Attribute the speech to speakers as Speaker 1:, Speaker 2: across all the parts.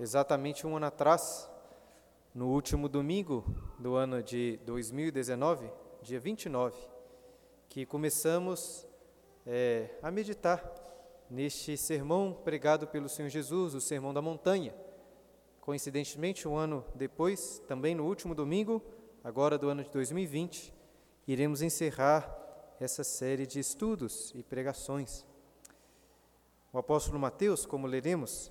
Speaker 1: exatamente um ano atrás, no último domingo do ano de 2019, dia 29, que começamos é, a meditar neste sermão pregado pelo Senhor Jesus, o Sermão da Montanha. Coincidentemente, um ano depois, também no último domingo, agora do ano de 2020, iremos encerrar essa série de estudos e pregações. O apóstolo Mateus, como leremos,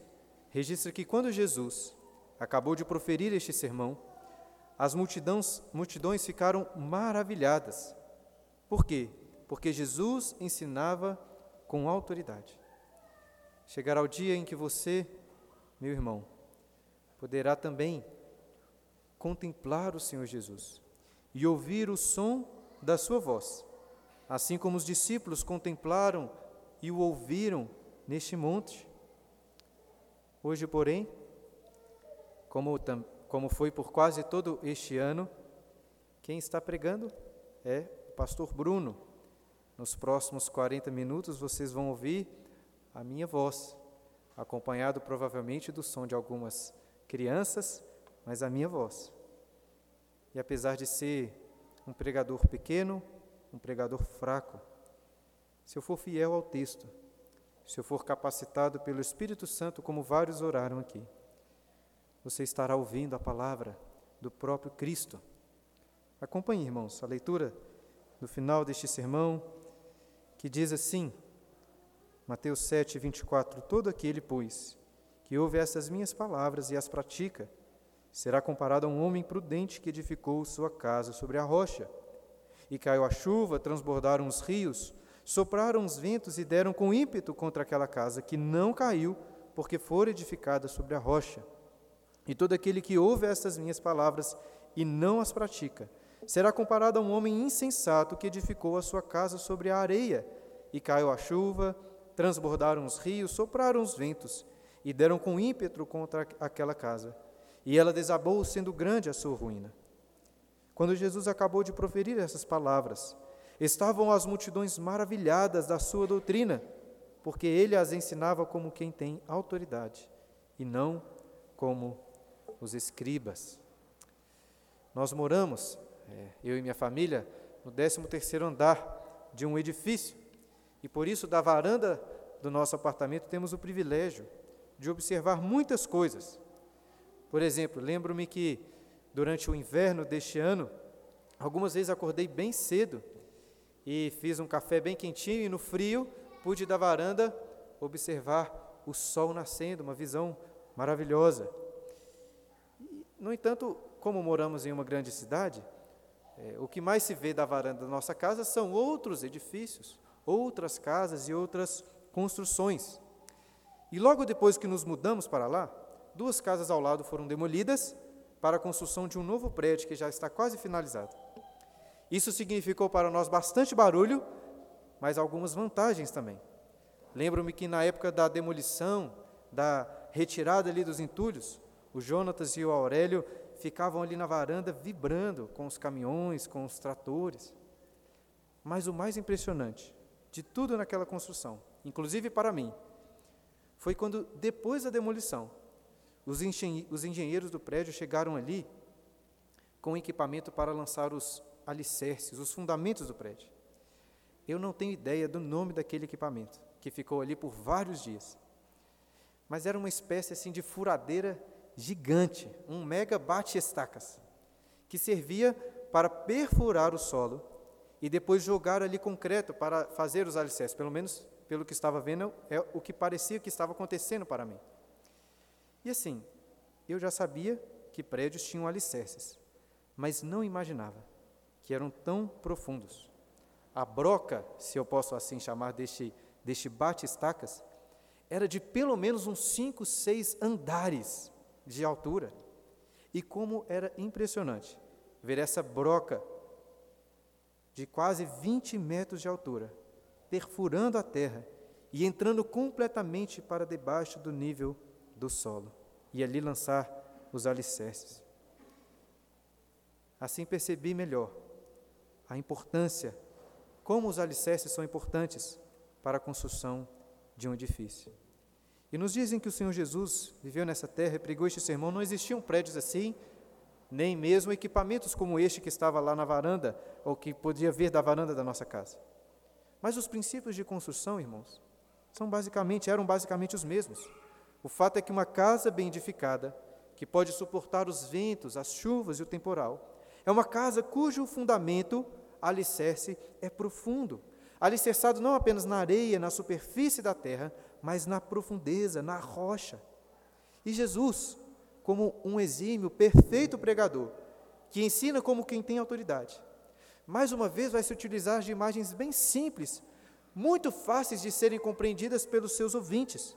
Speaker 1: registra que quando Jesus acabou de proferir este sermão, as multidões, multidões ficaram maravilhadas. Por quê? Porque Jesus ensinava com autoridade. Chegará o dia em que você, meu irmão, poderá também contemplar o Senhor Jesus e ouvir o som da sua voz, assim como os discípulos contemplaram e o ouviram neste monte. Hoje, porém, como, como foi por quase todo este ano, quem está pregando é o pastor Bruno. Nos próximos 40 minutos vocês vão ouvir a minha voz, acompanhado provavelmente do som de algumas crianças, mas a minha voz. E apesar de ser um pregador pequeno, um pregador fraco, se eu for fiel ao texto, se eu for capacitado pelo Espírito Santo, como vários oraram aqui, você estará ouvindo a palavra do próprio Cristo. Acompanhe, irmãos, a leitura do final deste sermão, que diz assim, Mateus 7, 24: Todo aquele, pois, que ouve essas minhas palavras e as pratica, será comparado a um homem prudente que edificou sua casa sobre a rocha. E caiu a chuva, transbordaram os rios, sopraram os ventos e deram com ímpeto contra aquela casa, que não caiu, porque fora edificada sobre a rocha. E todo aquele que ouve estas minhas palavras e não as pratica, será comparado a um homem insensato que edificou a sua casa sobre a areia, e caiu a chuva, transbordaram os rios, sopraram os ventos, e deram com ímpeto contra aquela casa. E ela desabou, sendo grande a sua ruína. Quando Jesus acabou de proferir essas palavras, estavam as multidões maravilhadas da sua doutrina, porque ele as ensinava como quem tem autoridade, e não como os escribas. Nós moramos, é, eu e minha família, no 13º andar de um edifício, e por isso da varanda do nosso apartamento temos o privilégio de observar muitas coisas. Por exemplo, lembro-me que durante o inverno deste ano, algumas vezes acordei bem cedo e fiz um café bem quentinho e no frio pude da varanda observar o sol nascendo, uma visão maravilhosa. No entanto, como moramos em uma grande cidade, é, o que mais se vê da varanda da nossa casa são outros edifícios, outras casas e outras construções. E logo depois que nos mudamos para lá, duas casas ao lado foram demolidas para a construção de um novo prédio que já está quase finalizado. Isso significou para nós bastante barulho, mas algumas vantagens também. Lembro-me que na época da demolição, da retirada ali dos entulhos, o Jonatas e o Aurélio ficavam ali na varanda vibrando com os caminhões, com os tratores. Mas o mais impressionante de tudo naquela construção, inclusive para mim, foi quando, depois da demolição, os, engenheiros do prédio chegaram ali com equipamento para lançar os alicerces, os fundamentos do prédio. Eu não tenho ideia do nome daquele equipamento, que ficou ali por vários dias. Mas era uma espécie assim de furadeira gigante, um mega bate-estacas, que servia para perfurar o solo e depois jogar ali concreto para fazer os alicerces. Pelo menos, pelo que estava vendo, é o que parecia que estava acontecendo para mim. E assim, eu já sabia que prédios tinham alicerces, mas não imaginava que eram tão profundos. A broca, se eu posso assim chamar deste, deste bate-estacas, era de pelo menos uns cinco, seis andares de altura. E como era impressionante ver essa broca de quase 20 metros de altura, perfurando a terra e entrando completamente para debaixo do nível do solo, e ali lançar os alicerces. Assim percebi melhor a importância, como os alicerces são importantes para a construção de um edifício. E nos dizem que o Senhor Jesus viveu nessa terra e pregou este sermão, não existiam prédios assim, nem mesmo equipamentos como este que estava lá na varanda, ou que podia ver da varanda da nossa casa. Mas os princípios de construção, irmãos, são basicamente, eram basicamente os mesmos. O fato é que uma casa bem edificada, que pode suportar os ventos, as chuvas e o temporal, é uma casa cujo fundamento, alicerce, é profundo, alicerçado não apenas na areia, na superfície da terra, mas na profundeza, na rocha. E Jesus, como um exímio, perfeito pregador, que ensina como quem tem autoridade, mais uma vez vai se utilizar de imagens bem simples, muito fáceis de serem compreendidas pelos seus ouvintes,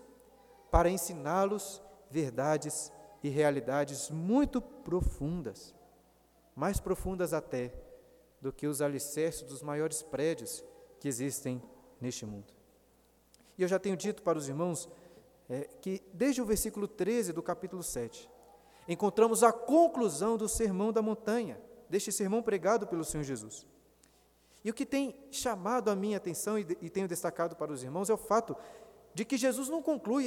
Speaker 1: para ensiná-los verdades e realidades muito profundas, mais profundas até do que os alicerces dos maiores prédios que existem neste mundo. E eu já tenho dito para os irmãos é, que, desde o versículo 13 do capítulo 7, encontramos a conclusão do sermão da montanha, deste sermão pregado pelo Senhor Jesus. E o que tem chamado a minha atenção e, e tenho destacado para os irmãos é o fato de que Jesus não conclui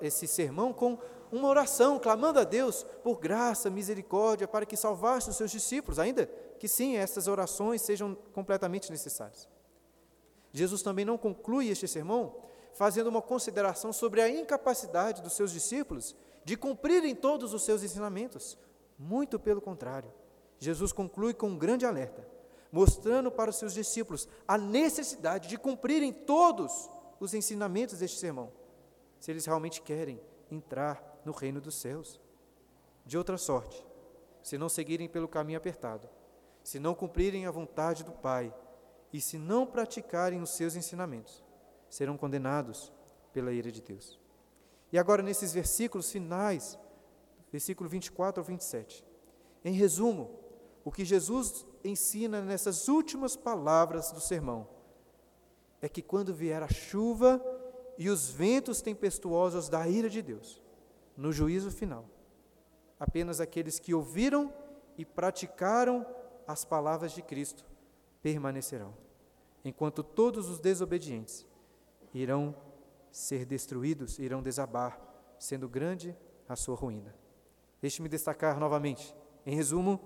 Speaker 1: esse sermão com uma oração, clamando a Deus por graça, misericórdia, para que salvasse os seus discípulos, ainda que sim, essas orações sejam completamente necessárias. Jesus também não conclui este sermão fazendo uma consideração sobre a incapacidade dos seus discípulos de cumprirem todos os seus ensinamentos. Muito pelo contrário, Jesus conclui com um grande alerta, mostrando para os seus discípulos a necessidade de cumprirem todos os ensinamentos deste sermão, se eles realmente querem entrar no reino dos céus. De outra sorte, se não seguirem pelo caminho apertado, se não cumprirem a vontade do Pai e se não praticarem os seus ensinamentos, serão condenados pela ira de Deus. E agora, nesses versículos finais, versículo 24 ao 27, em resumo, o que Jesus ensina nessas últimas palavras do sermão é que quando vier a chuva e os ventos tempestuosos da ira de Deus, no juízo final, apenas aqueles que ouviram e praticaram as palavras de Cristo permanecerão, enquanto todos os desobedientes irão ser destruídos, irão desabar, sendo grande a sua ruína. Deixe-me destacar novamente, em resumo,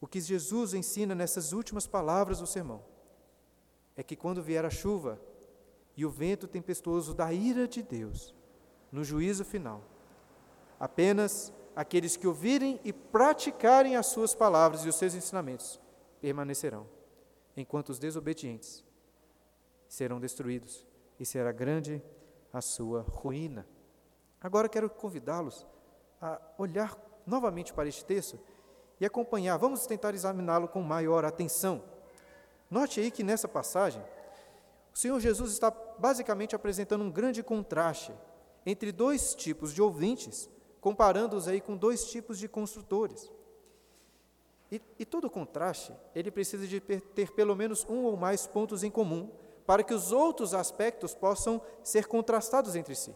Speaker 1: o que Jesus ensina nessas últimas palavras do sermão é que quando vier a chuva e o vento tempestuoso da ira de Deus, no juízo final, apenas aqueles que ouvirem e praticarem as suas palavras e os seus ensinamentos permanecerão, enquanto os desobedientes serão destruídos e será grande a sua ruína. Agora quero convidá-los a olhar novamente para este texto e acompanhar. Vamos tentar examiná-lo com maior atenção. Note aí que nessa passagem, o Senhor Jesus está basicamente apresentando um grande contraste entre dois tipos de ouvintes, comparando-os aí com dois tipos de construtores. E, e todo contraste, ele precisa de ter pelo menos um ou mais pontos em comum para que os outros aspectos possam ser contrastados entre si.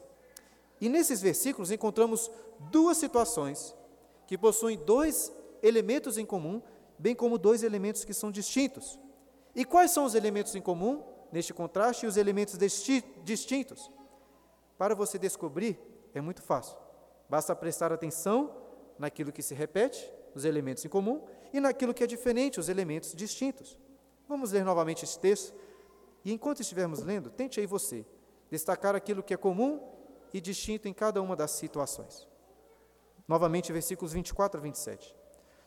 Speaker 1: E nesses versículos encontramos duas situações que possuem dois elementos em comum, bem como dois elementos que são distintos. E quais são os elementos em comum neste contraste e os elementos distintos? Para você descobrir, é muito fácil. Basta prestar atenção naquilo que se repete, os elementos em comum, e naquilo que é diferente, os elementos distintos. Vamos ler novamente esse texto e enquanto estivermos lendo, tente aí você destacar aquilo que é comum e distinto em cada uma das situações. Novamente, versículos 24 a 27.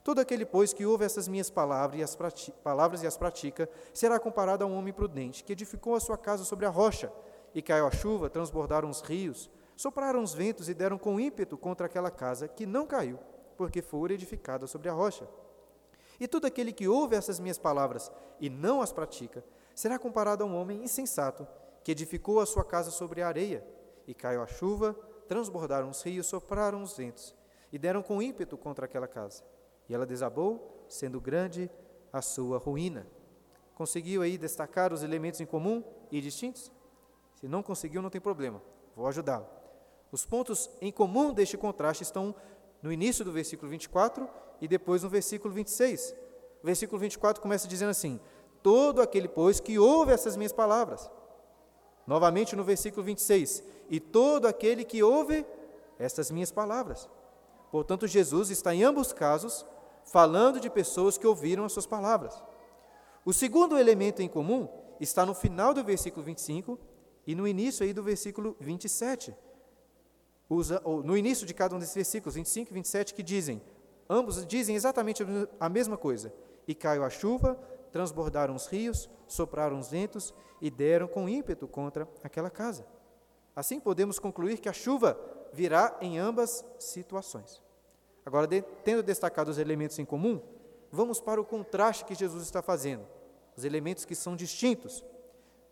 Speaker 1: Todo aquele, pois, que ouve essas minhas palavras e as, palavras e as pratica, será comparado a um homem prudente, que edificou a sua casa sobre a rocha, e caiu a chuva, transbordaram os rios, sopraram os ventos e deram com ímpeto contra aquela casa, que não caiu, porque foi edificada sobre a rocha. E todo aquele que ouve essas minhas palavras e não as pratica, será comparado a um homem insensato que edificou a sua casa sobre a areia, e caiu a chuva, transbordaram os rios, sopraram os ventos, e deram com ímpeto contra aquela casa. E ela desabou, sendo grande a sua ruína. Conseguiu aí destacar os elementos em comum e distintos? Se não conseguiu, não tem problema, vou ajudá-lo. Os pontos em comum deste contraste estão no início do versículo 24 e depois no versículo 26. O versículo 24 começa dizendo assim: todo aquele, pois, que ouve essas minhas palavras. Novamente no versículo 26, e todo aquele que ouve estas minhas palavras. Portanto, Jesus está em ambos casos falando de pessoas que ouviram as suas palavras. O segundo elemento em comum está no final do versículo 25 e no início aí do versículo 27. Usa, no início de cada um desses versículos, 25 e 27, que dizem, ambos dizem exatamente a mesma coisa. E caiu a chuva, transbordaram os rios, sopraram os ventos e deram com ímpeto contra aquela casa. Assim podemos concluir que a chuva virá em ambas situações. Agora, de, tendo destacado os elementos em comum, vamos para o contraste que Jesus está fazendo, os elementos que são distintos.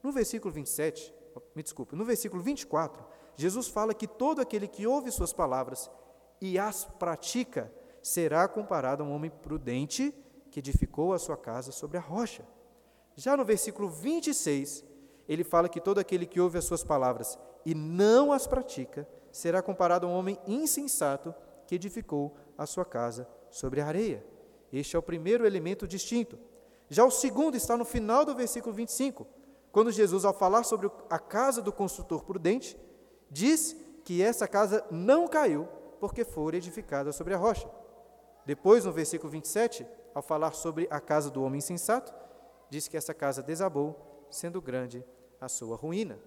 Speaker 1: No versículo 27, me desculpe, no versículo 24, Jesus fala que todo aquele que ouve suas palavras e as pratica será comparado a um homem prudente que edificou a sua casa sobre a rocha. Já no versículo 26, ele fala que todo aquele que ouve as suas palavras e não as pratica será comparado a um homem insensato que edificou a sua casa sobre a areia. Este é o primeiro elemento distinto. Já o segundo está no final do versículo 25, quando Jesus, ao falar sobre a casa do construtor prudente, diz que essa casa não caiu porque fora edificada sobre a rocha. Depois, no versículo 27, ao falar sobre a casa do homem insensato, diz que essa casa desabou, sendo grande a sua ruína.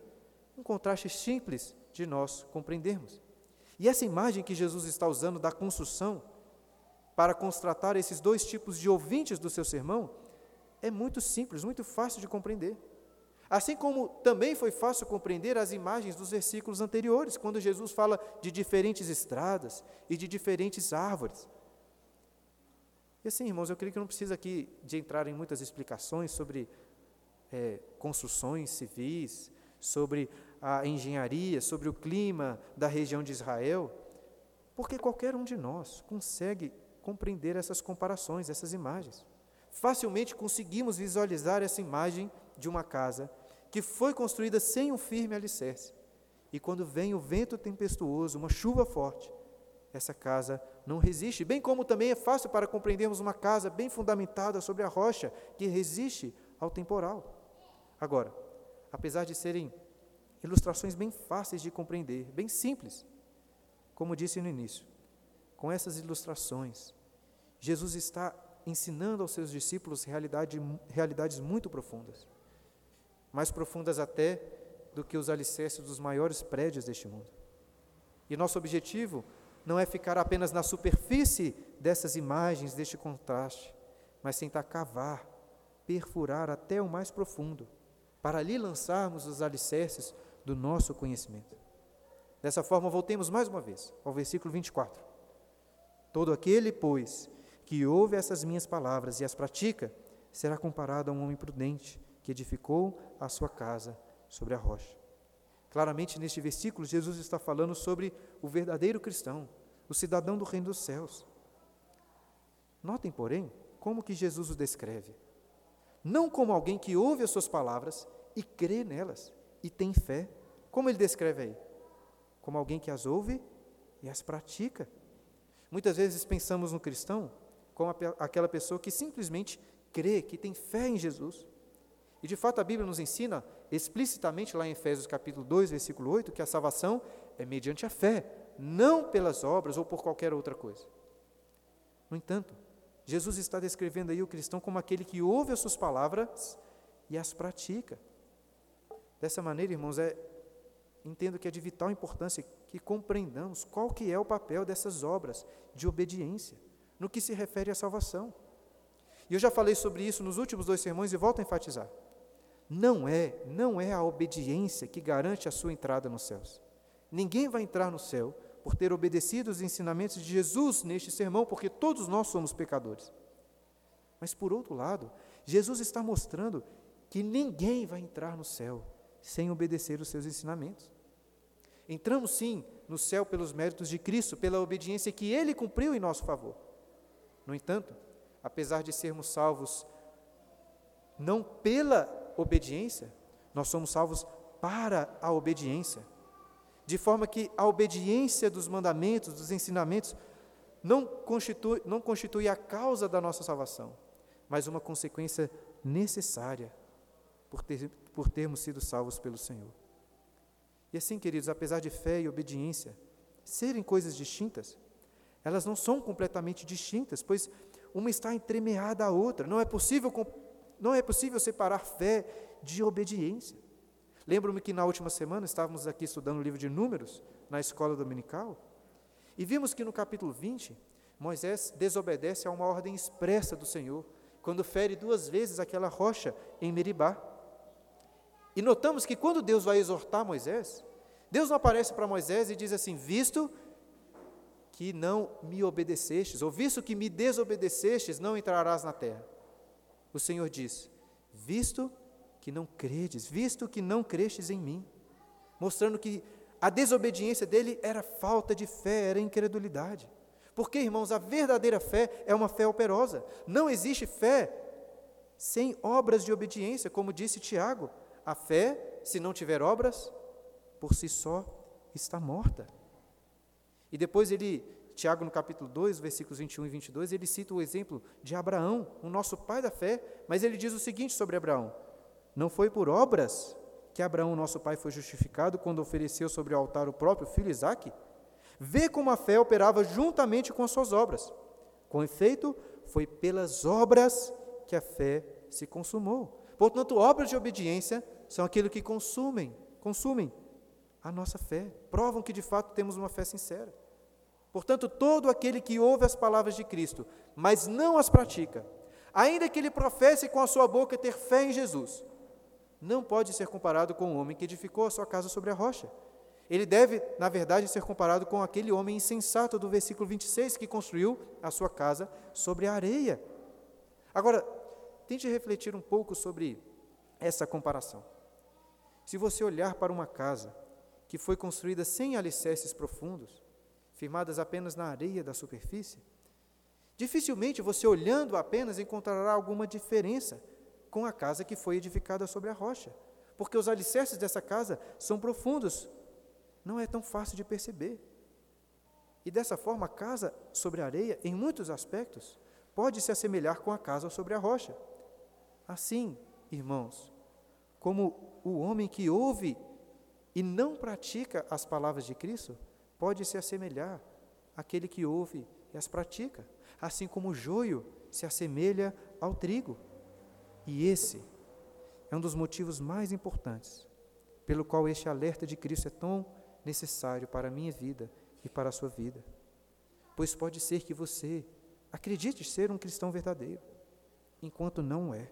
Speaker 1: Um contraste simples de nós compreendermos. E essa imagem que Jesus está usando da construção para constatar esses dois tipos de ouvintes do seu sermão é muito simples, muito fácil de compreender. Assim como também foi fácil compreender as imagens dos versículos anteriores, quando Jesus fala de diferentes estradas e de diferentes árvores. E assim, irmãos, eu creio que não precisa aqui de entrar em muitas explicações sobre é, construções civis, sobre a engenharia, sobre o clima da região de Israel, porque qualquer um de nós consegue compreender essas comparações, essas imagens. Facilmente conseguimos visualizar essa imagem de uma casa que foi construída sem um firme alicerce. E quando vem o vento tempestuoso, uma chuva forte, essa casa não resiste. Bem como também é fácil para compreendermos uma casa bem fundamentada sobre a rocha, que resiste ao temporal. Agora, apesar de serem ilustrações bem fáceis de compreender, bem simples, como disse no início, com essas ilustrações, Jesus está ensinando aos seus discípulos realidade, realidades muito profundas, mais profundas até do que os alicerces dos maiores prédios deste mundo. E nosso objetivo não é ficar apenas na superfície dessas imagens, deste contraste, mas tentar cavar, perfurar até o mais profundo, para ali lançarmos os alicerces do nosso conhecimento. Dessa forma, voltemos mais uma vez ao versículo 24. Todo aquele, pois, que ouve essas minhas palavras e as pratica, será comparado a um homem prudente que edificou a sua casa sobre a rocha. Claramente, neste versículo, Jesus está falando sobre o verdadeiro cristão, o cidadão do reino dos céus. Notem, porém, como que Jesus o descreve. Não como alguém que ouve as suas palavras e crê nelas e tem fé. Como ele descreve aí? Como alguém que as ouve e as pratica. Muitas vezes pensamos no cristão como aquela pessoa que simplesmente crê, que tem fé em Jesus. E de fato a Bíblia nos ensina explicitamente lá em Efésios capítulo 2, versículo 8, que a salvação é mediante a fé, não pelas obras ou por qualquer outra coisa. No entanto, Jesus está descrevendo aí o cristão como aquele que ouve as suas palavras e as pratica. Dessa maneira, irmãos, é, entendo que é de vital importância que compreendamos qual que é o papel dessas obras de obediência no que se refere à salvação. E eu já falei sobre isso nos últimos dois sermões e volto a enfatizar. Não é, não é a obediência que garante a sua entrada nos céus. Ninguém vai entrar no céu por ter obedecido os ensinamentos de Jesus neste sermão, porque todos nós somos pecadores. Mas por outro lado, Jesus está mostrando que ninguém vai entrar no céu sem obedecer os seus ensinamentos. Entramos sim no céu pelos méritos de Cristo, pela obediência que ele cumpriu em nosso favor. No entanto, apesar de sermos salvos não pela obediência, nós somos salvos para a obediência. De forma que a obediência dos mandamentos, dos ensinamentos, não constitui, não constitui a causa da nossa salvação, mas uma consequência necessária por, ter, por termos sido salvos pelo Senhor. E assim, queridos, apesar de fé e obediência serem coisas distintas, elas não são completamente distintas, pois uma está entremeada à outra. Não é possível, não é possível separar fé de obediência. Lembro-me que na última semana estávamos aqui estudando o livro de Números, na escola dominical, e vimos que no capítulo 20, Moisés desobedece a uma ordem expressa do Senhor, quando fere duas vezes aquela rocha em Meribá. E notamos que quando Deus vai exortar Moisés, Deus não aparece para Moisés e diz assim: Visto que não me obedecestes, ou visto que me desobedecestes, não entrarás na terra. O Senhor diz: Visto que não credes, visto que não crestes em mim, mostrando que a desobediência dele era falta de fé, era incredulidade. Porque, irmãos, a verdadeira fé é uma fé operosa. Não existe fé sem obras de obediência, como disse Tiago. A fé, se não tiver obras, por si só está morta. E depois ele, Tiago no capítulo 2, versículos 21 e 22, ele cita o exemplo de Abraão, o nosso pai da fé, mas ele diz o seguinte sobre Abraão: Não foi por obras que Abraão, nosso pai, foi justificado quando ofereceu sobre o altar o próprio filho Isaque? Vê como a fé operava juntamente com as suas obras. Com efeito, foi pelas obras que a fé se consumou. Portanto, obras de obediência são aquilo que consumem, consumem a nossa fé, provam que de fato temos uma fé sincera. Portanto, todo aquele que ouve as palavras de Cristo, mas não as pratica, ainda que ele professe com a sua boca ter fé em Jesus, não pode ser comparado com o homem que edificou a sua casa sobre a rocha. Ele deve, na verdade, ser comparado com aquele homem insensato do versículo 26 que construiu a sua casa sobre a areia. Agora, tente refletir um pouco sobre essa comparação. Se você olhar para uma casa que foi construída sem alicerces profundos, firmadas apenas na areia da superfície, dificilmente você olhando apenas encontrará alguma diferença com a casa que foi edificada sobre a rocha, porque os alicerces dessa casa são profundos, não é tão fácil de perceber. E dessa forma, a casa sobre a areia, em muitos aspectos, pode se assemelhar com a casa sobre a rocha. Assim, irmãos, como o homem que ouve e não pratica as palavras de Cristo, pode se assemelhar àquele que ouve e as pratica, assim como o joio se assemelha ao trigo. E esse é um dos motivos mais importantes pelo qual este alerta de Cristo é tão necessário para a minha vida e para a sua vida. Pois pode ser que você acredite ser um cristão verdadeiro, enquanto não é.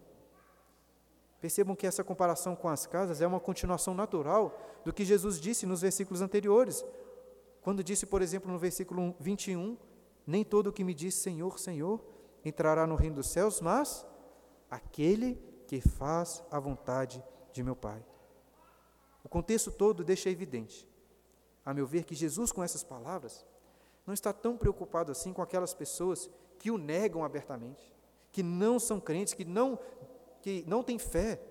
Speaker 1: Percebam que essa comparação com as casas é uma continuação natural do que Jesus disse nos versículos anteriores. Quando disse, por exemplo, no versículo 21, nem todo o que me diz Senhor, Senhor entrará no reino dos céus, mas aquele que faz a vontade de meu Pai. O contexto todo deixa evidente, a meu ver, que Jesus, com essas palavras, não está tão preocupado assim com aquelas pessoas que o negam abertamente, que não são crentes, que não que não tem fé.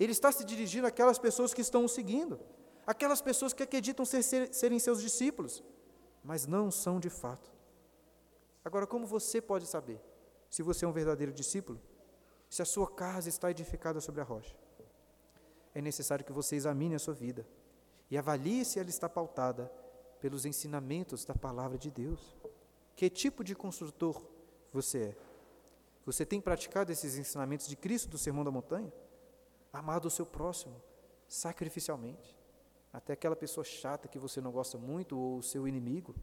Speaker 1: Ele está se dirigindo àquelas pessoas que estão o seguindo, aquelas pessoas que acreditam ser, ser, serem seus discípulos, mas não são de fato. Agora, como você pode saber se você é um verdadeiro discípulo? Se a sua casa está edificada sobre a rocha? É necessário que você examine a sua vida e avalie se ela está pautada pelos ensinamentos da palavra de Deus. Que tipo de construtor você é? Você tem praticado esses ensinamentos de Cristo do Sermão da Montanha? Amado o seu próximo, sacrificialmente, até aquela pessoa chata que você não gosta muito ou o seu inimigo?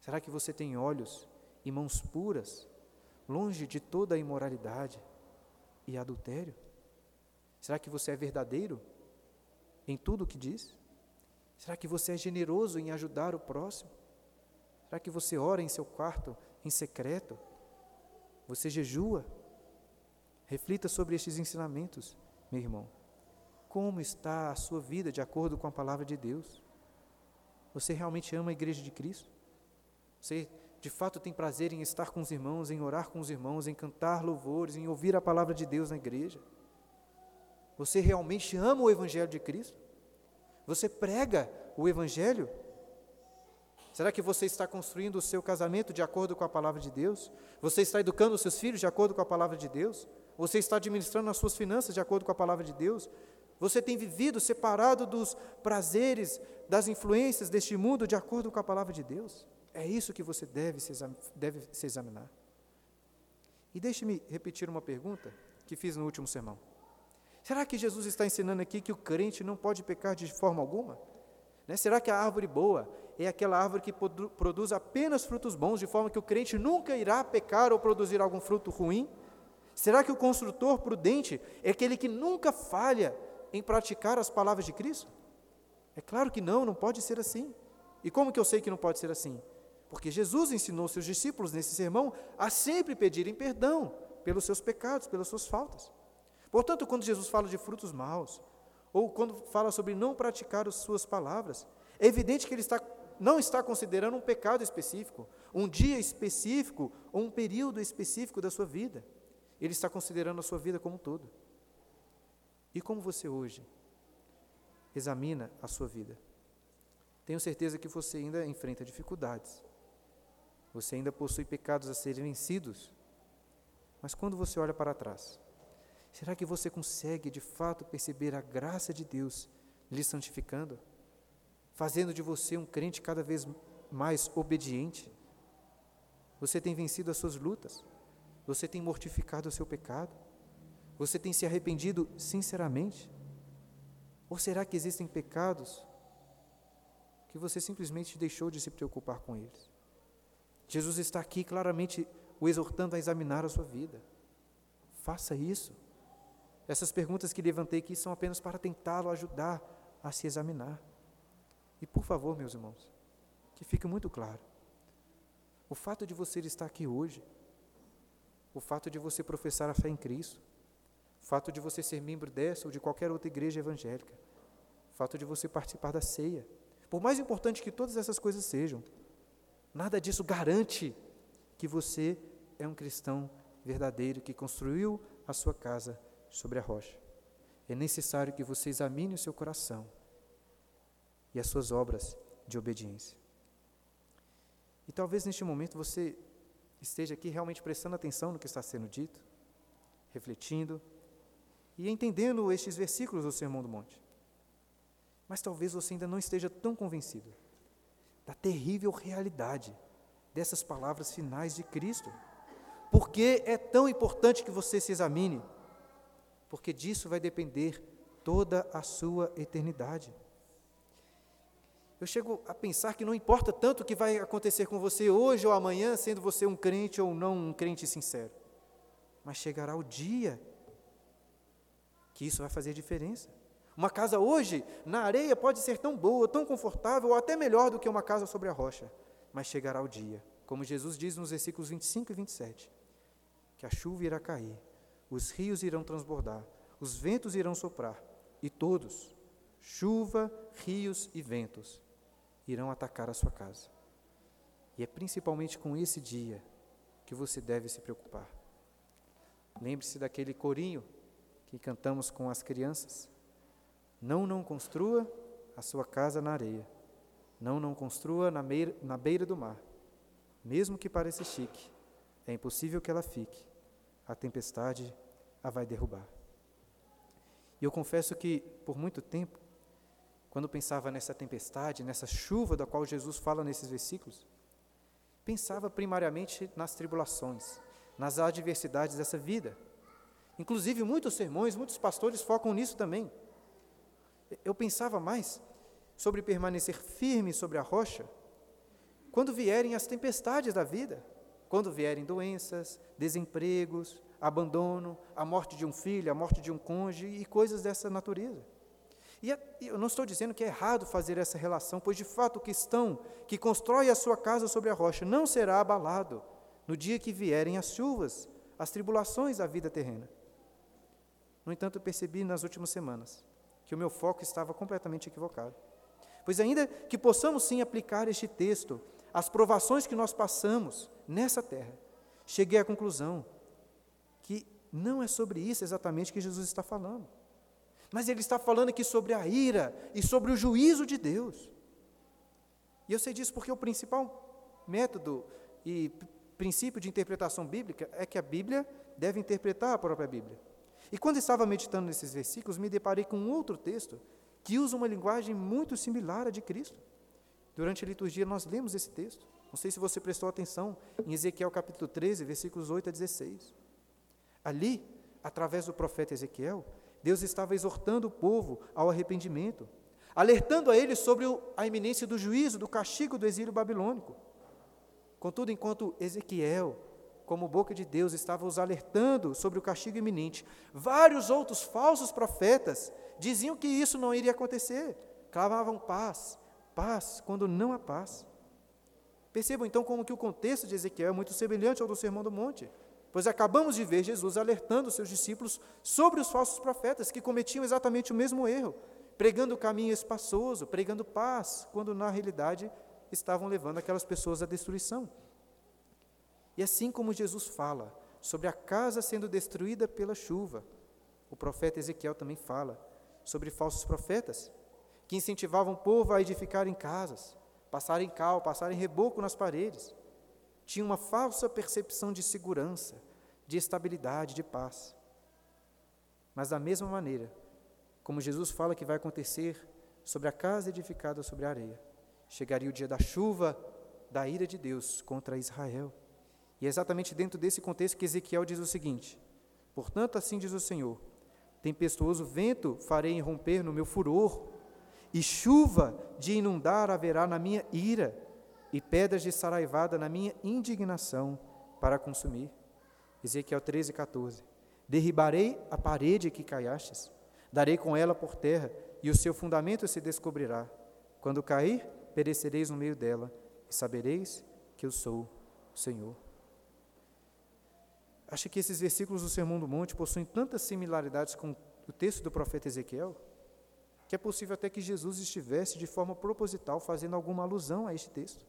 Speaker 1: Será que você tem olhos e mãos puras, longe de toda a imoralidade e adultério? Será que você é verdadeiro em tudo o que diz? Será que você é generoso em ajudar o próximo? Será que você ora em seu quarto em secreto? Você jejua? Reflita sobre estes ensinamentos, meu irmão. Como está a sua vida de acordo com a palavra de Deus? Você realmente ama a igreja de Cristo? Você de fato tem prazer em estar com os irmãos, em orar com os irmãos, em cantar louvores, em ouvir a palavra de Deus na igreja? Você realmente ama o Evangelho de Cristo? Você prega o Evangelho? Será que você está construindo o seu casamento de acordo com a palavra de Deus? Você está educando os seus filhos de acordo com a palavra de Deus? Você está administrando as suas finanças de acordo com a palavra de Deus? Você tem vivido separado dos prazeres, das influências deste mundo de acordo com a palavra de Deus? É isso que você deve se, deve se examinar. E deixe-me repetir uma pergunta que fiz no último sermão. Será que Jesus está ensinando aqui que o crente não pode pecar de forma alguma? Né? Será que a árvore boa é aquela árvore que produz apenas frutos bons, de forma que o crente nunca irá pecar ou produzir algum fruto ruim? Será que o construtor prudente é aquele que nunca falha em praticar as palavras de Cristo? É claro que não, não pode ser assim. E como que eu sei que não pode ser assim? Porque Jesus ensinou seus discípulos nesse sermão a sempre pedirem perdão pelos seus pecados, pelas suas faltas. Portanto, quando Jesus fala de frutos maus, ou quando fala sobre não praticar as suas palavras, é evidente que ele está, não está considerando um pecado específico, um dia específico ou um período específico da sua vida. Ele está considerando a sua vida como um todo. E como você hoje examina a sua vida? Tenho certeza que você ainda enfrenta dificuldades. Você ainda possui pecados a serem vencidos. Mas quando você olha para trás, será que você consegue de fato perceber a graça de Deus lhe santificando? Fazendo de você um crente cada vez mais obediente? Você tem vencido as suas lutas? Você tem mortificado o seu pecado? Você tem se arrependido sinceramente? Ou será que existem pecados que você simplesmente deixou de se preocupar com eles? Jesus está aqui claramente o exortando a examinar a sua vida. Faça isso. Essas perguntas que levantei aqui são apenas para tentá-lo ajudar a se examinar. E por favor, meus irmãos, que fique muito claro: o fato de você estar aqui hoje, o fato de você professar a fé em Cristo, fato de você ser membro dessa ou de qualquer outra igreja evangélica, fato de você participar da ceia, por mais importante que todas essas coisas sejam, Nada disso garante que você é um cristão verdadeiro que construiu a sua casa sobre a rocha. É necessário que você examine o seu coração e as suas obras de obediência. E talvez neste momento você esteja aqui realmente prestando atenção no que está sendo dito, refletindo e entendendo estes versículos do Sermão do Monte. Mas talvez você ainda não esteja tão convencido da terrível realidade dessas palavras finais de Cristo. Por que é tão importante que você se examine? Porque disso vai depender toda a sua eternidade. Eu chego a pensar que não importa tanto o que vai acontecer com você hoje ou amanhã, sendo você um crente ou não um crente sincero, mas chegará o dia que isso vai fazer diferença. Uma casa hoje, na areia, pode ser tão boa, tão confortável, ou até melhor do que uma casa sobre a rocha. Mas chegará o dia, como Jesus diz nos versículos 25 e 27, que a chuva irá cair, os rios irão transbordar, os ventos irão soprar, e todos, chuva, rios e ventos, irão atacar a sua casa. E é principalmente com esse dia que você deve se preocupar. Lembre-se daquele corinho que cantamos com as crianças. Não, não construa a sua casa na areia. Não, não construa na, meira, na beira do mar. Mesmo que pareça chique, é impossível que ela fique. A tempestade a vai derrubar. E eu confesso que, por muito tempo, quando pensava nessa tempestade, nessa chuva da qual Jesus fala nesses versículos, pensava primariamente nas tribulações, nas adversidades dessa vida. Inclusive, muitos sermões, muitos pastores focam nisso também eu pensava mais sobre permanecer firme sobre a rocha quando vierem as tempestades da vida, quando vierem doenças, desempregos, abandono, a morte de um filho, a morte de um cônjuge e coisas dessa natureza. E eu não estou dizendo que é errado fazer essa relação, pois de fato o cristão que constrói a sua casa sobre a rocha não será abalado no dia que vierem as chuvas, as tribulações da vida terrena. No entanto, percebi nas últimas semanas que o meu foco estava completamente equivocado. Pois, ainda que possamos sim aplicar este texto às provações que nós passamos nessa terra, cheguei à conclusão que não é sobre isso exatamente que Jesus está falando. Mas ele está falando aqui sobre a ira e sobre o juízo de Deus. E eu sei disso porque o principal método e princípio de interpretação bíblica é que a Bíblia deve interpretar a própria Bíblia. E quando estava meditando nesses versículos, me deparei com um outro texto que usa uma linguagem muito similar à de Cristo. Durante a liturgia, nós lemos esse texto. Não sei se você prestou atenção em Ezequiel capítulo 13, versículos 8 a 16. Ali, através do profeta Ezequiel, Deus estava exortando o povo ao arrependimento, alertando a eles sobre a iminência do juízo, do castigo do exílio babilônico. Contudo, enquanto Ezequiel, como boca de Deus, estava os alertando sobre o castigo iminente, vários outros falsos profetas diziam que isso não iria acontecer, clamavam paz, paz, quando não há paz. Percebam então como que o contexto de Ezequiel é muito semelhante ao do Sermão do Monte, pois acabamos de ver Jesus alertando seus discípulos sobre os falsos profetas que cometiam exatamente o mesmo erro, pregando o caminho espaçoso, pregando paz, quando na realidade estavam levando aquelas pessoas à destruição. E assim como Jesus fala sobre a casa sendo destruída pela chuva, o profeta Ezequiel também fala sobre falsos profetas que incentivavam o povo a edificar em casas, passarem cal, passarem reboco nas paredes. Tinha uma falsa percepção de segurança, de estabilidade, de paz. Mas da mesma maneira, como Jesus fala que vai acontecer sobre a casa edificada sobre a areia, chegaria o dia da chuva, da ira de Deus contra Israel. E é exatamente dentro desse contexto que Ezequiel diz o seguinte: Portanto, assim diz o Senhor: Tempestuoso vento farei irromper no meu furor, e chuva de inundar haverá na minha ira, e pedras de saraivada na minha indignação para consumir. Ezequiel 13, 14. Derribarei a parede que caiastes, darei com ela por terra, e o seu fundamento se descobrirá. Quando cair, perecereis no meio dela, e sabereis que eu sou o Senhor. Acho que esses versículos do Sermão do Monte possuem tantas similaridades com o texto do profeta Ezequiel, que é possível até que Jesus estivesse de forma proposital fazendo alguma alusão a este texto.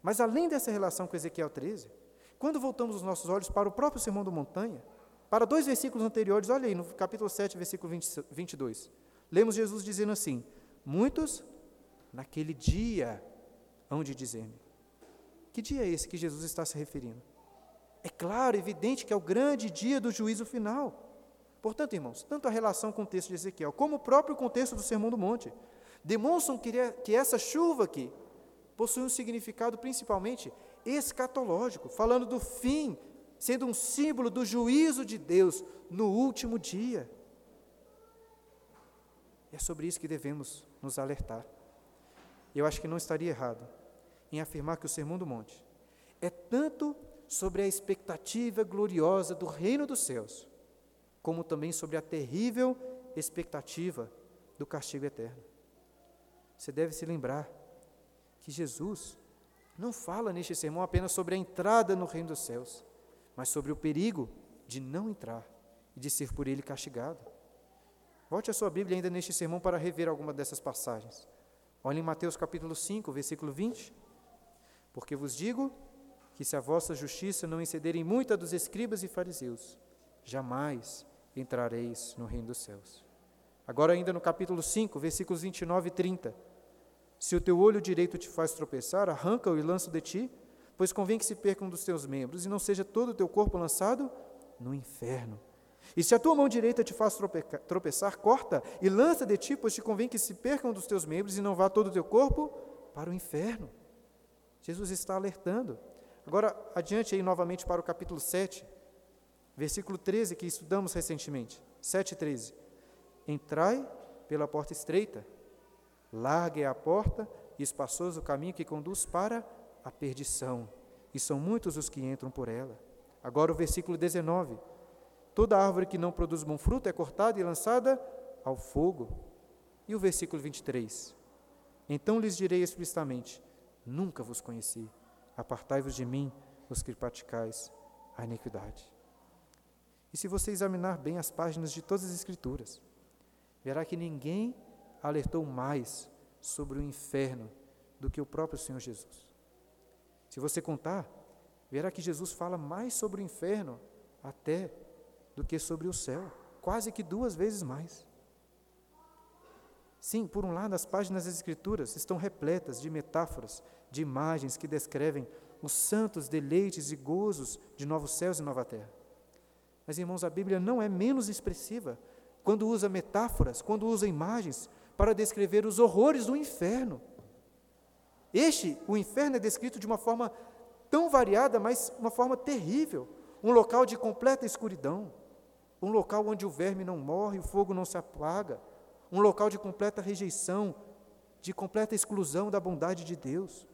Speaker 1: Mas além dessa relação com Ezequiel 13, quando voltamos os nossos olhos para o próprio Sermão da Montanha, para dois versículos anteriores, olha aí, no capítulo 7, versículo 20, 22, lemos Jesus dizendo assim: Muitos naquele dia hão de dizer-me. Que dia é esse que Jesus está se referindo? É claro, evidente que é o grande dia do juízo final. Portanto, irmãos, tanto a relação com o texto de Ezequiel, como o próprio contexto do Sermão do Monte, demonstram que, essa chuva aqui possui um significado principalmente escatológico, falando do fim, sendo um símbolo do juízo de Deus no último dia. É sobre isso que devemos nos alertar. Eu acho que não estaria errado em afirmar que o Sermão do Monte é tanto sobre a expectativa gloriosa do reino dos céus, como também sobre a terrível expectativa do castigo eterno. Você deve se lembrar que Jesus não fala neste sermão apenas sobre a entrada no reino dos céus, mas sobre o perigo de não entrar e de ser por ele castigado. Volte a sua Bíblia ainda neste sermão para rever alguma dessas passagens. Olhe em Mateus capítulo 5, versículo 20. Porque vos digo que se a vossa justiça não excederem muita dos escribas e fariseus, jamais entrareis no reino dos céus. Agora, ainda no capítulo 5, versículos 29 e 30. Se o teu olho direito te faz tropeçar, arranca-o e lança de ti, pois convém que se perca um dos teus membros, e não seja todo o teu corpo lançado no inferno. E se a tua mão direita te faz tropeçar, corta e lança de ti, pois te convém que se perca um dos teus membros e não vá todo o teu corpo para o inferno. Jesus está alertando. Agora, adiante aí novamente para o capítulo 7, versículo 13, que estudamos recentemente. 7, 13. Entrai pela porta estreita, larga é a porta e espaçoso o caminho que conduz para a perdição, e são muitos os que entram por ela. Agora o versículo 19. Toda árvore que não produz bom fruto é cortada e lançada ao fogo. E o versículo 23. Então lhes direi explicitamente: Nunca vos conheci. Apartai-vos de mim, os que praticais a iniquidade. E se você examinar bem as páginas de todas as Escrituras, verá que ninguém alertou mais sobre o inferno do que o próprio Senhor Jesus. Se você contar, verá que Jesus fala mais sobre o inferno até do que sobre o céu, quase que duas vezes mais. Sim, por um lado, as páginas das Escrituras estão repletas de metáforas, de imagens que descrevem os santos deleites e gozos de novos céus e nova terra. Mas, irmãos, a Bíblia não é menos expressiva quando usa metáforas, quando usa imagens para descrever os horrores do inferno. Este, o inferno, é descrito de uma forma tão variada, mas uma forma terrível um local de completa escuridão, um local onde o verme não morre, o fogo não se apaga, um local de completa rejeição, de completa exclusão da bondade de Deus,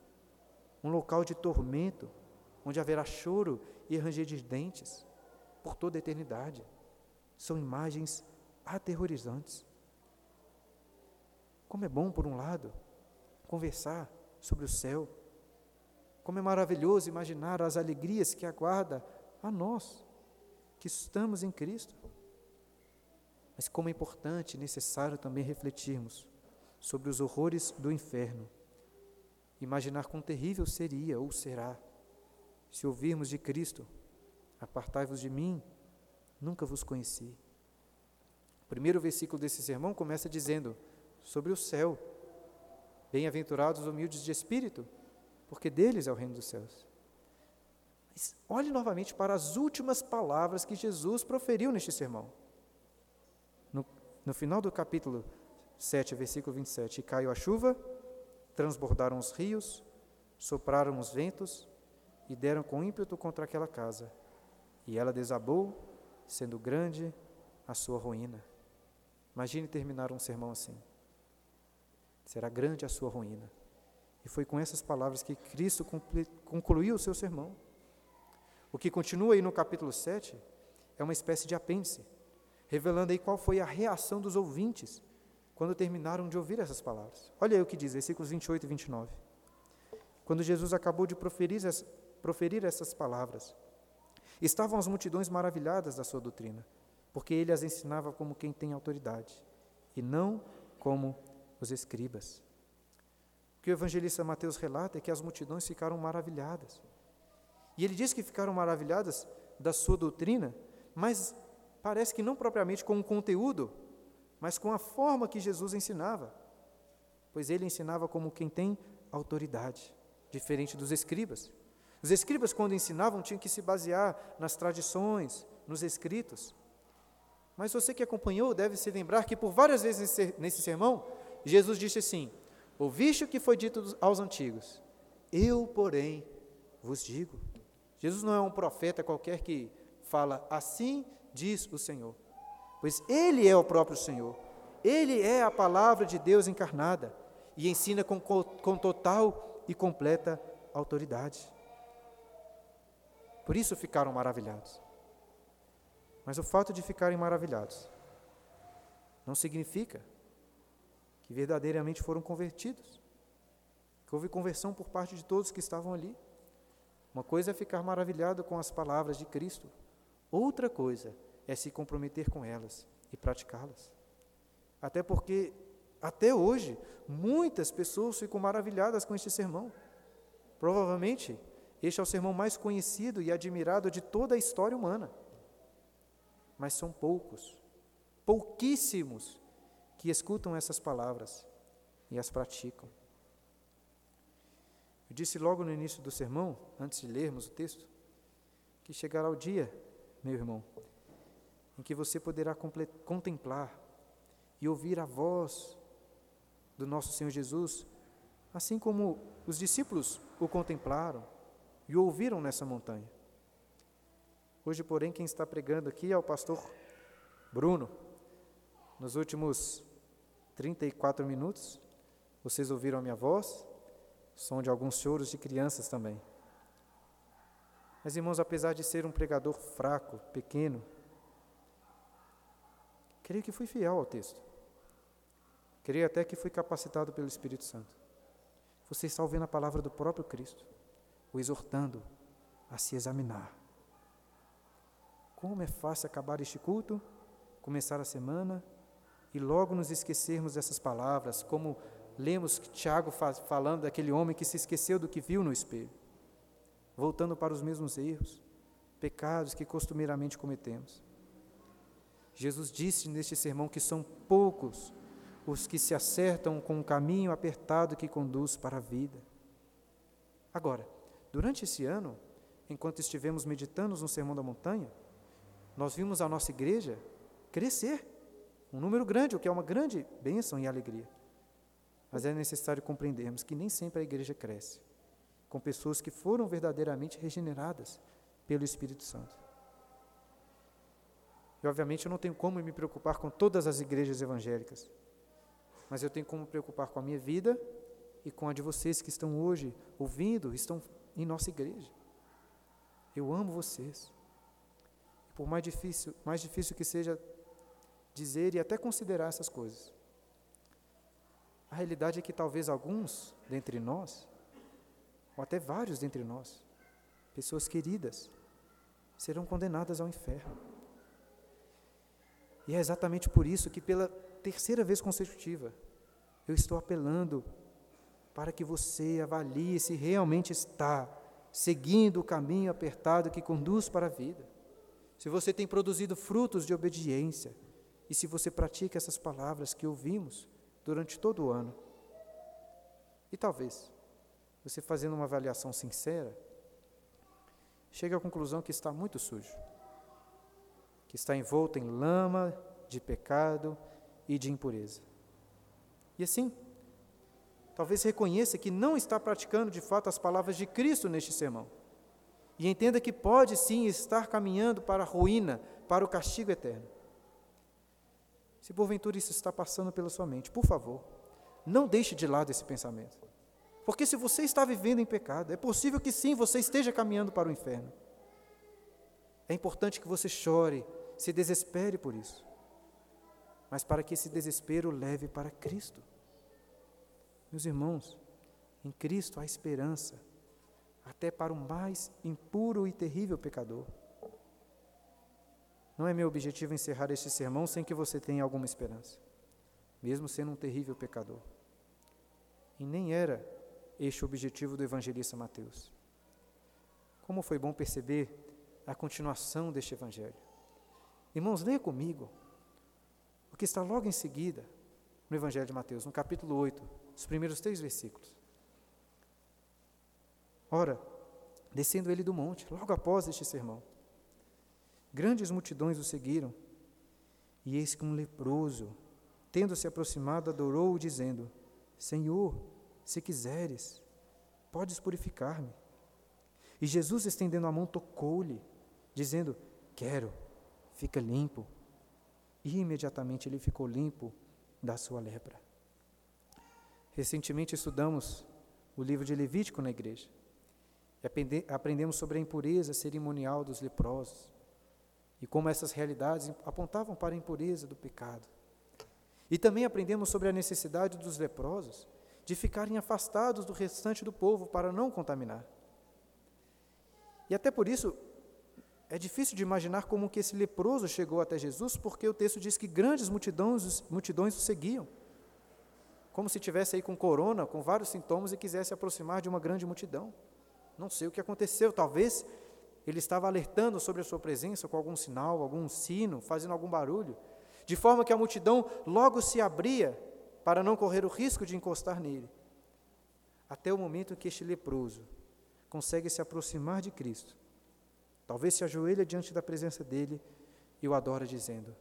Speaker 1: um local de tormento, onde haverá choro e ranger de dentes por toda a eternidade. São imagens aterrorizantes. Como é bom, por um lado, conversar sobre o céu. Como é maravilhoso imaginar as alegrias que aguarda a nós, que estamos em Cristo. Mas como é importante e necessário também refletirmos sobre os horrores do inferno. Imaginar quão terrível seria ou será se ouvirmos de Cristo: Apartai-vos de mim, nunca vos conheci. O primeiro versículo desse sermão começa dizendo sobre o céu: Bem-aventurados os humildes de espírito, porque deles é o reino dos céus. Mas olhe novamente para as últimas palavras que Jesus proferiu neste sermão. No, final do capítulo 7, versículo 27, e caiu a chuva, transbordaram os rios, sopraram os ventos e deram com ímpeto contra aquela casa. E ela desabou, sendo grande a sua ruína. Imagine terminar um sermão assim. Será grande a sua ruína. E foi com essas palavras que Cristo concluiu o seu sermão. O que continua aí no capítulo 7 é uma espécie de apêndice, revelando aí qual foi a reação dos ouvintes quando terminaram de ouvir essas palavras. Olha aí o que diz, versículos 28 e 29. Quando Jesus acabou de proferir, proferir essas palavras, estavam as multidões maravilhadas da sua doutrina, porque ele as ensinava como quem tem autoridade, e não como os escribas. O que o evangelista Mateus relata é que as multidões ficaram maravilhadas. E ele diz que ficaram maravilhadas da sua doutrina, mas parece que não propriamente com o conteúdo, mas com a forma que Jesus ensinava. Pois ele ensinava como quem tem autoridade, diferente dos escribas. Os escribas, quando ensinavam, tinham que se basear nas tradições, nos escritos. Mas você que acompanhou deve se lembrar que por várias vezes nesse sermão, Jesus disse assim: Ouviste o que foi dito aos antigos, eu, porém, vos digo. Jesus não é um profeta qualquer que fala assim diz o Senhor, pois Ele é o próprio Senhor, Ele é a palavra de Deus encarnada e ensina com, com total e completa autoridade. Por isso ficaram maravilhados. Mas o fato de ficarem maravilhados não significa que verdadeiramente foram convertidos, que houve conversão por parte de todos que estavam ali. Uma coisa é ficar maravilhado com as palavras de Cristo, outra coisa é se comprometer com elas e praticá-las. Até porque, até hoje, muitas pessoas ficam maravilhadas com este sermão. Provavelmente, este é o sermão mais conhecido e admirado de toda a história humana. Mas são poucos, pouquíssimos, que escutam essas palavras e as praticam. Eu disse logo no início do sermão, antes de lermos o texto, que chegará o dia, meu irmão, em que você poderá contemplar e ouvir a voz do nosso Senhor Jesus, assim como os discípulos o contemplaram e o ouviram nessa montanha. Hoje, porém, quem está pregando aqui é o pastor Bruno. Nos últimos 34 minutos, vocês ouviram a minha voz, som de alguns choros de crianças também. Mas, irmãos, apesar de ser um pregador fraco, pequeno, creio que fui fiel ao texto. Creio até que fui capacitado pelo Espírito Santo. Você está ouvindo a palavra do próprio Cristo, o exortando a se examinar. Como é fácil acabar este culto, começar a semana e logo nos esquecermos dessas palavras, como lemos Tiago falando daquele homem que se esqueceu do que viu no espelho, voltando para os mesmos erros, pecados que costumeiramente cometemos. Jesus disse neste sermão que são poucos os que se acertam com o caminho apertado que conduz para a vida. Agora, durante esse ano, enquanto estivemos meditando no Sermão da Montanha, nós vimos a nossa igreja crescer, um número grande, o que é uma grande bênção e alegria. Mas é necessário compreendermos que nem sempre a igreja cresce com pessoas que foram verdadeiramente regeneradas pelo Espírito Santo. E obviamente eu não tenho como me preocupar com todas as igrejas evangélicas, mas eu tenho como me preocupar com a minha vida e com a de vocês que estão hoje ouvindo, estão em nossa igreja. Eu amo vocês. Por mais difícil, mais difícil que seja dizer e até considerar essas coisas. A realidade é que talvez alguns dentre nós, ou até vários dentre nós, pessoas queridas, serão condenadas ao inferno. E é exatamente por isso que, pela terceira vez consecutiva, eu estou apelando para que você avalie se realmente está seguindo o caminho apertado que conduz para a vida. Se você tem produzido frutos de obediência e se você pratica essas palavras que ouvimos durante todo o ano. E talvez você fazendo uma avaliação sincera, chegue à conclusão que está muito sujo, que está envolto em lama de pecado e de impureza. E assim, talvez reconheça que não está praticando de fato as palavras de Cristo neste sermão. E entenda que pode sim estar caminhando para a ruína, para o castigo eterno. Se porventura isso está passando pela sua mente, por favor, não deixe de lado esse pensamento. Porque se você está vivendo em pecado, é possível que sim você esteja caminhando para o inferno. É importante que você chore, se desespere por isso. Mas para que esse desespero leve para Cristo. Meus irmãos, em Cristo há esperança, até para o mais impuro e terrível pecador. Não é meu objetivo encerrar este sermão sem que você tenha alguma esperança, mesmo sendo um terrível pecador. E nem era este objetivo do evangelista Mateus. Como foi bom perceber a continuação deste evangelho. Irmãos, leia comigo o que está logo em seguida no evangelho de Mateus, no capítulo 8, os primeiros três versículos. Ora, descendo ele do monte, logo após este sermão, grandes multidões o seguiram, e eis que um leproso, tendo se aproximado, adorou-o, dizendo: Senhor, se quiseres, podes purificar-me. E Jesus, estendendo a mão, tocou-lhe, dizendo: Quero, fica limpo. E imediatamente ele ficou limpo da sua lepra. Recentemente estudamos o livro de Levítico na igreja. E aprendemos sobre a impureza cerimonial dos leprosos e como essas realidades apontavam para a impureza do pecado. E também aprendemos sobre a necessidade dos leprosos de ficarem afastados do restante do povo para não contaminar. E até por isso é difícil de imaginar como que esse leproso chegou até Jesus, porque o texto diz que grandes multidões, multidões o seguiam como se tivesse aí com corona, com vários sintomas e quisesse aproximar de uma grande multidão. Não sei o que aconteceu, talvez ele estava alertando sobre a sua presença com algum sinal, algum sino, fazendo algum barulho, de forma que a multidão logo se abria para não correr o risco de encostar nele. Até o momento em que este leproso consegue se aproximar de Cristo, talvez se ajoelha diante da presença dele e o adora dizendo: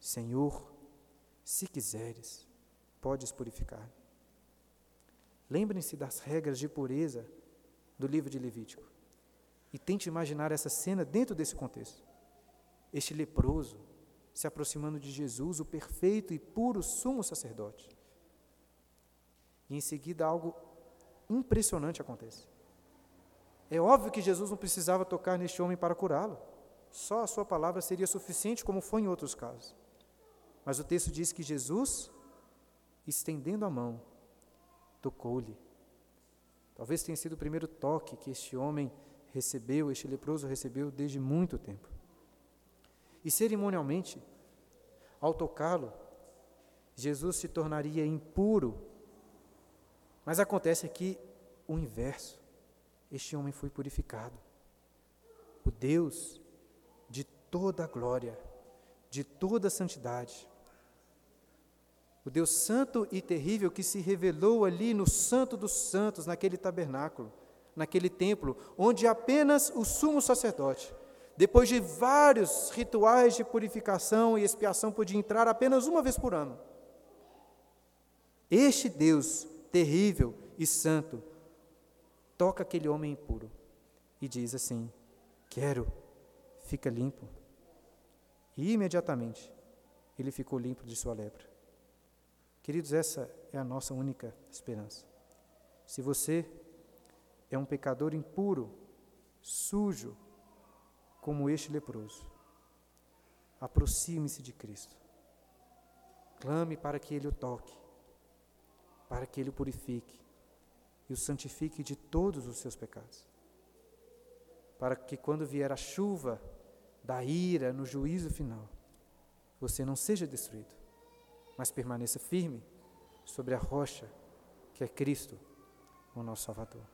Speaker 1: Senhor, se quiseres, podes purificar. Lembrem-se das regras de pureza do livro de Levítico e tente imaginar essa cena dentro desse contexto. Este leproso se aproximando de Jesus, o perfeito e puro sumo sacerdote. E em seguida algo impressionante acontece. É óbvio que Jesus não precisava tocar neste homem para curá-lo. Só a sua palavra seria suficiente, como foi em outros casos. Mas o texto diz que Jesus estendendo a mão, tocou-lhe. Talvez tenha sido o primeiro toque que este homem recebeu, este leproso recebeu desde muito tempo. E cerimonialmente, ao tocá-lo, Jesus se tornaria impuro. Mas acontece aqui o inverso. Este homem foi purificado. O Deus de toda a glória, de toda a santidade, o Deus santo e terrível que se revelou ali no Santo dos Santos, naquele tabernáculo, naquele templo, onde apenas o sumo sacerdote depois de vários rituais de purificação e expiação, podia entrar apenas uma vez por ano. Este Deus terrível e santo toca aquele homem impuro e diz assim: Quero, fica limpo. E imediatamente ele ficou limpo de sua lepra. Queridos, essa é a nossa única esperança. Se você é um pecador impuro, sujo, como este leproso, aproxime-se de Cristo. Clame para que Ele o toque, para que Ele o purifique e o santifique de todos os seus pecados. Para que quando vier a chuva da ira no juízo final, você não seja destruído, mas permaneça firme sobre a rocha que é Cristo, o nosso Salvador.